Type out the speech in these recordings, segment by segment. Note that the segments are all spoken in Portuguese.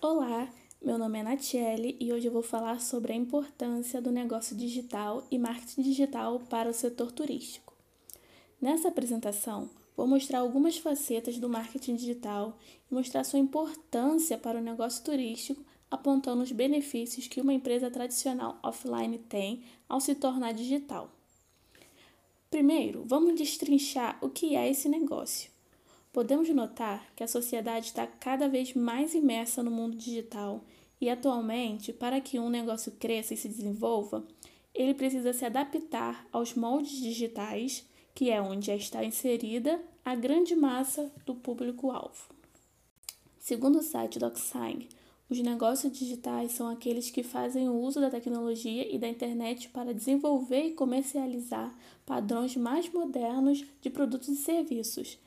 Olá, meu nome é Natiele e hoje eu vou falar sobre a importância do negócio digital e marketing digital para o setor turístico. Nessa apresentação, vou mostrar algumas facetas do marketing digital e mostrar sua importância para o negócio turístico, apontando os benefícios que uma empresa tradicional offline tem ao se tornar digital. Primeiro, vamos destrinchar o que é esse negócio. Podemos notar que a sociedade está cada vez mais imersa no mundo digital e, atualmente, para que um negócio cresça e se desenvolva, ele precisa se adaptar aos moldes digitais, que é onde está inserida a grande massa do público-alvo. Segundo o site DocSign, os negócios digitais são aqueles que fazem o uso da tecnologia e da internet para desenvolver e comercializar padrões mais modernos de produtos e serviços.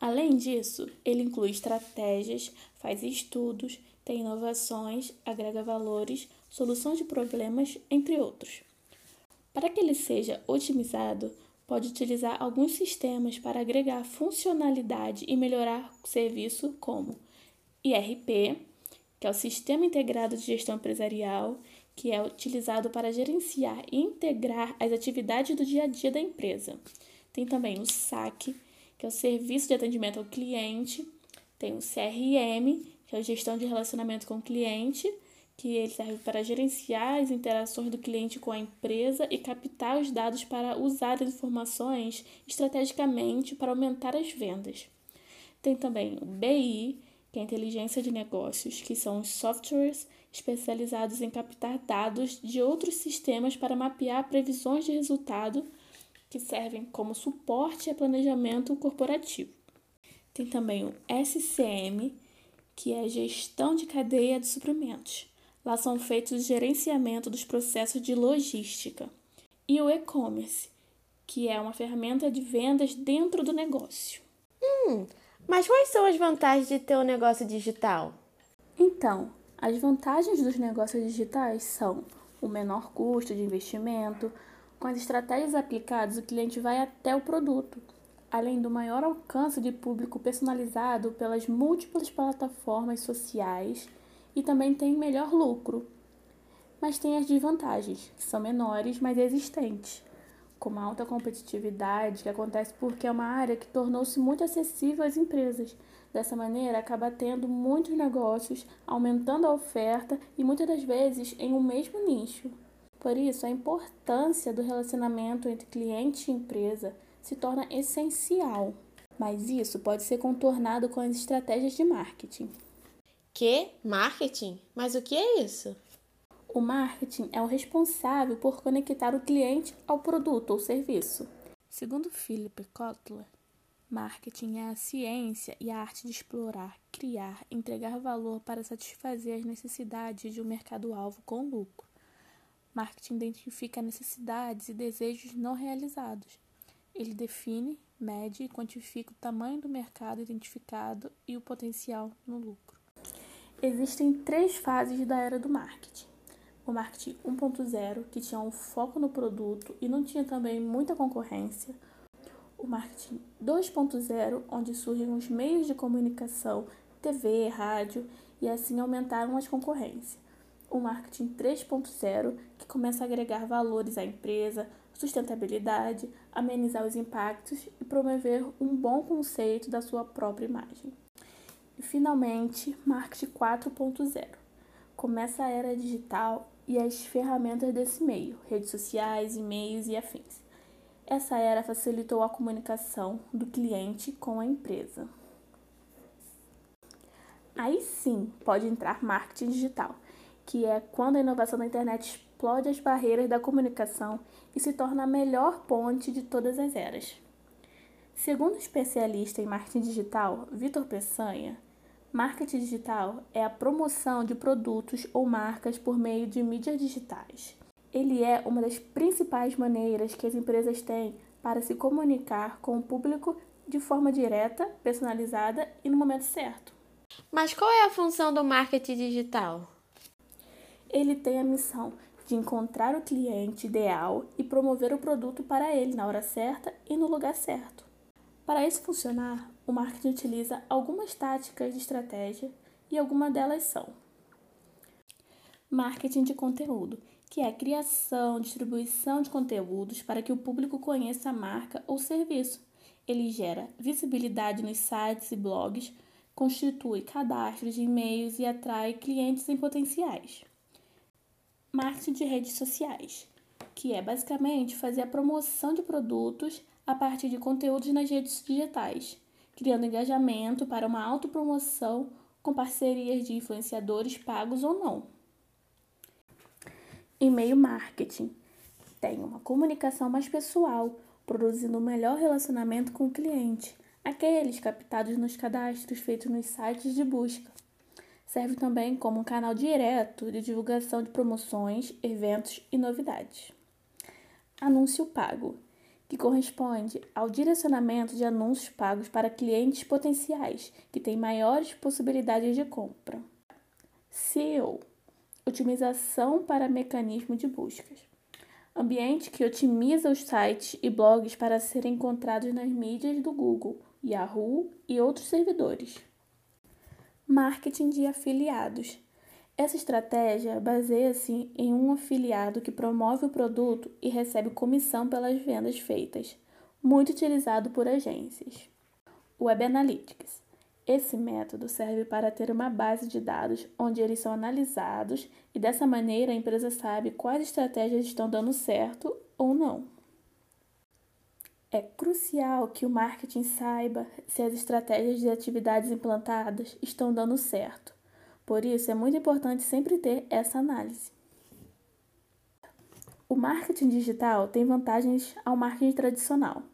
Além disso, ele inclui estratégias, faz estudos, tem inovações, agrega valores, soluções de problemas, entre outros. Para que ele seja otimizado, pode utilizar alguns sistemas para agregar funcionalidade e melhorar o serviço, como IRP, que é o Sistema Integrado de Gestão Empresarial, que é utilizado para gerenciar e integrar as atividades do dia a dia da empresa. Tem também o SAC, que é o Serviço de Atendimento ao Cliente, tem o CRM, que é a Gestão de Relacionamento com o Cliente, que ele serve para gerenciar as interações do cliente com a empresa e captar os dados para usar as informações estrategicamente para aumentar as vendas. Tem também o BI, que é a inteligência de negócios, que são os softwares especializados em captar dados de outros sistemas para mapear previsões de resultado que servem como suporte a planejamento corporativo. Tem também o SCM, que é a gestão de cadeia de suprimentos. Lá são feitos o gerenciamento dos processos de logística. E o e-commerce, que é uma ferramenta de vendas dentro do negócio. Hum, mas quais são as vantagens de ter um negócio digital? Então, as vantagens dos negócios digitais são o menor custo de investimento, com as estratégias aplicadas, o cliente vai até o produto, além do maior alcance de público personalizado pelas múltiplas plataformas sociais e também tem melhor lucro. Mas tem as desvantagens, que são menores, mas existentes com uma alta competitividade que acontece porque é uma área que tornou-se muito acessível às empresas. Dessa maneira, acaba tendo muitos negócios, aumentando a oferta e muitas das vezes em um mesmo nicho. Por isso, a importância do relacionamento entre cliente e empresa se torna essencial. Mas isso pode ser contornado com as estratégias de marketing. Que? Marketing? Mas o que é isso? O marketing é o responsável por conectar o cliente ao produto ou serviço. Segundo Philip Kotler, marketing é a ciência e a arte de explorar, criar, entregar valor para satisfazer as necessidades de um mercado-alvo com lucro. Marketing identifica necessidades e desejos não realizados. Ele define, mede e quantifica o tamanho do mercado identificado e o potencial no lucro. Existem três fases da era do marketing o marketing 1.0, que tinha um foco no produto e não tinha também muita concorrência, o marketing 2.0, onde surgem os meios de comunicação, TV, rádio, e assim aumentaram as concorrências. O marketing 3.0, que começa a agregar valores à empresa, sustentabilidade, amenizar os impactos e promover um bom conceito da sua própria imagem. E finalmente, marketing 4.0. Começa a era digital e as ferramentas desse meio, redes sociais, e-mails e afins. Essa era facilitou a comunicação do cliente com a empresa. Aí sim pode entrar marketing digital, que é quando a inovação da internet explode as barreiras da comunicação e se torna a melhor ponte de todas as eras. Segundo o especialista em marketing digital, Vitor Peçanha, Marketing digital é a promoção de produtos ou marcas por meio de mídias digitais. Ele é uma das principais maneiras que as empresas têm para se comunicar com o público de forma direta, personalizada e no momento certo. Mas qual é a função do marketing digital? Ele tem a missão de encontrar o cliente ideal e promover o produto para ele na hora certa e no lugar certo. Para isso funcionar, o marketing utiliza algumas táticas de estratégia e algumas delas são marketing de conteúdo, que é a criação, distribuição de conteúdos para que o público conheça a marca ou serviço. Ele gera visibilidade nos sites e blogs, constitui cadastros de e-mails e atrai clientes em potenciais. Marketing de redes sociais, que é basicamente fazer a promoção de produtos a partir de conteúdos nas redes digitais, criando engajamento para uma autopromoção com parcerias de influenciadores pagos ou não. E-mail marketing tem uma comunicação mais pessoal, produzindo um melhor relacionamento com o cliente, aqueles captados nos cadastros feitos nos sites de busca. Serve também como um canal direto de divulgação de promoções, eventos e novidades. Anúncio pago, que corresponde ao direcionamento de anúncios pagos para clientes potenciais que têm maiores possibilidades de compra. SEO Otimização para mecanismo de buscas. Ambiente que otimiza os sites e blogs para serem encontrados nas mídias do Google, Yahoo e outros servidores. Marketing de afiliados. Essa estratégia baseia-se em um afiliado que promove o produto e recebe comissão pelas vendas feitas, muito utilizado por agências. Web Analytics esse método serve para ter uma base de dados onde eles são analisados e dessa maneira a empresa sabe quais estratégias estão dando certo ou não. É crucial que o marketing saiba se as estratégias de atividades implantadas estão dando certo. Por isso, é muito importante sempre ter essa análise. O marketing digital tem vantagens ao marketing tradicional.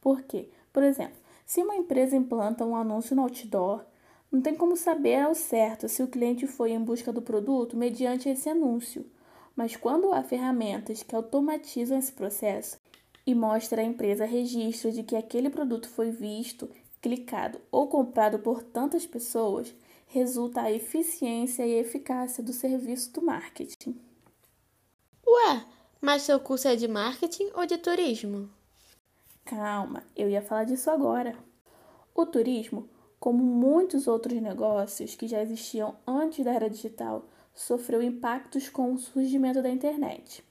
Por quê? Por exemplo, se uma empresa implanta um anúncio no outdoor, não tem como saber ao certo se o cliente foi em busca do produto mediante esse anúncio. Mas quando há ferramentas que automatizam esse processo e mostra à empresa registro de que aquele produto foi visto, clicado ou comprado por tantas pessoas, resulta a eficiência e eficácia do serviço do marketing. Ué, mas seu curso é de marketing ou de turismo? Calma, eu ia falar disso agora. O turismo, como muitos outros negócios que já existiam antes da era digital, sofreu impactos com o surgimento da internet.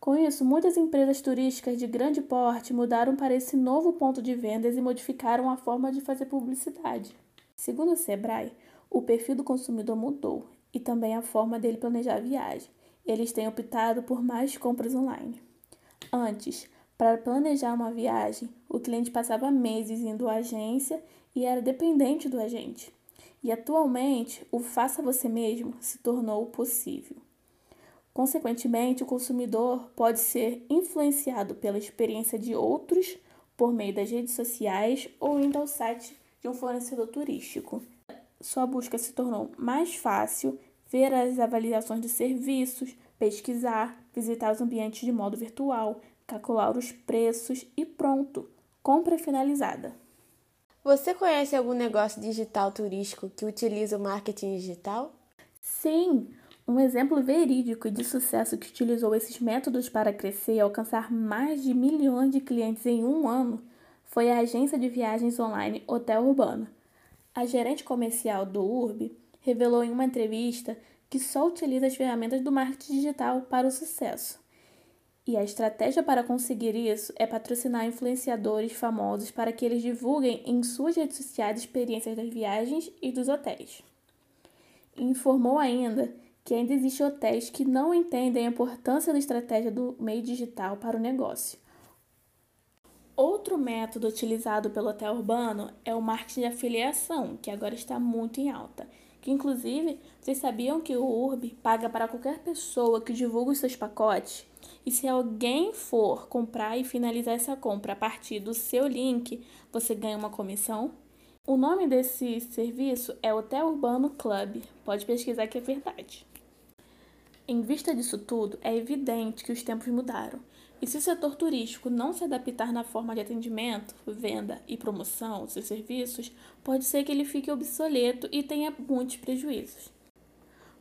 Com isso, muitas empresas turísticas de grande porte mudaram para esse novo ponto de vendas e modificaram a forma de fazer publicidade. Segundo o Sebrae, o perfil do consumidor mudou e também a forma dele planejar a viagem. Eles têm optado por mais compras online. Antes, para planejar uma viagem, o cliente passava meses indo à agência e era dependente do agente. E atualmente, o faça você mesmo se tornou possível. Consequentemente, o consumidor pode ser influenciado pela experiência de outros por meio das redes sociais ou indo ao site de um fornecedor turístico. Sua busca se tornou mais fácil, ver as avaliações de serviços, pesquisar, visitar os ambientes de modo virtual, calcular os preços e pronto, compra finalizada. Você conhece algum negócio digital turístico que utiliza o marketing digital? Sim, um exemplo verídico de sucesso que utilizou esses métodos para crescer e alcançar mais de milhões de clientes em um ano foi a agência de viagens online Hotel Urbano. A gerente comercial do URB revelou em uma entrevista que só utiliza as ferramentas do marketing digital para o sucesso. E a estratégia para conseguir isso é patrocinar influenciadores famosos para que eles divulguem em suas redes sociais experiências das viagens e dos hotéis. Informou ainda que ainda existem hotéis que não entendem a importância da estratégia do meio digital para o negócio. Outro método utilizado pelo hotel urbano é o marketing de afiliação, que agora está muito em alta. Que inclusive, vocês sabiam que o URB paga para qualquer pessoa que divulga os seus pacotes e se alguém for comprar e finalizar essa compra a partir do seu link, você ganha uma comissão. O nome desse serviço é Hotel Urbano Club. Pode pesquisar que é verdade. Em vista disso tudo, é evidente que os tempos mudaram. E se o setor turístico não se adaptar na forma de atendimento, venda e promoção dos seus serviços, pode ser que ele fique obsoleto e tenha muitos prejuízos.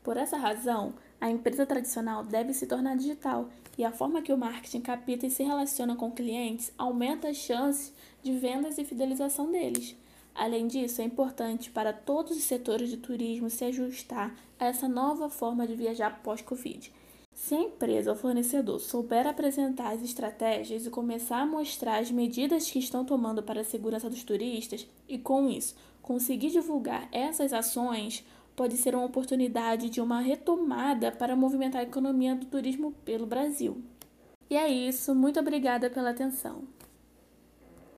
Por essa razão, a empresa tradicional deve se tornar digital e a forma que o marketing capta e se relaciona com clientes aumenta as chances de vendas e fidelização deles. Além disso, é importante para todos os setores de turismo se ajustar a essa nova forma de viajar pós-Covid. Se a empresa ou fornecedor souber apresentar as estratégias e começar a mostrar as medidas que estão tomando para a segurança dos turistas, e com isso conseguir divulgar essas ações, pode ser uma oportunidade de uma retomada para movimentar a economia do turismo pelo Brasil. E é isso, muito obrigada pela atenção.